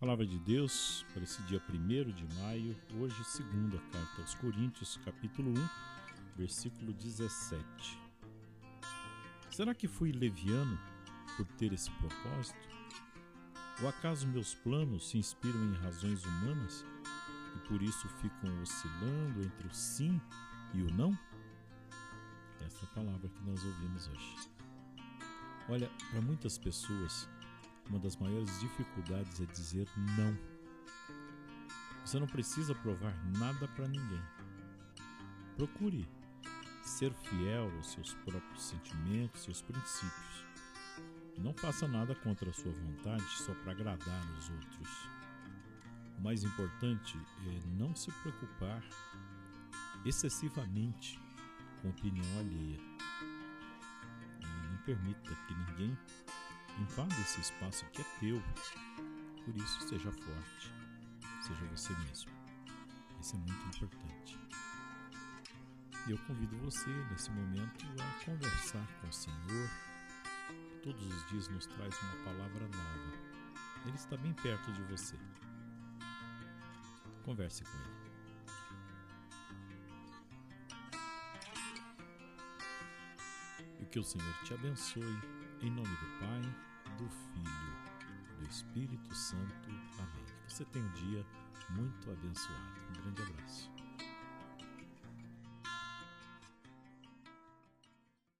Palavra de Deus para esse dia 1 de maio, hoje, segunda carta aos Coríntios, capítulo 1, versículo 17. Será que fui leviano por ter esse propósito? Ou acaso meus planos se inspiram em razões humanas e por isso ficam oscilando entre o sim e o não? Essa é a palavra que nós ouvimos hoje. Olha, para muitas pessoas, uma das maiores dificuldades é dizer não. Você não precisa provar nada para ninguém. Procure ser fiel aos seus próprios sentimentos, seus princípios. Não faça nada contra a sua vontade só para agradar os outros. O mais importante é não se preocupar excessivamente com opinião alheia. Não permita que ninguém Invada esse espaço que é teu. Por isso, seja forte. Seja você mesmo. Isso é muito importante. E eu convido você, nesse momento, a conversar com o Senhor, que todos os dias nos traz uma palavra nova. Ele está bem perto de você. Converse com Ele. E que o Senhor te abençoe em nome do Pai, Espírito Santo. Amém. Que você tenha um dia muito abençoado. Um grande abraço.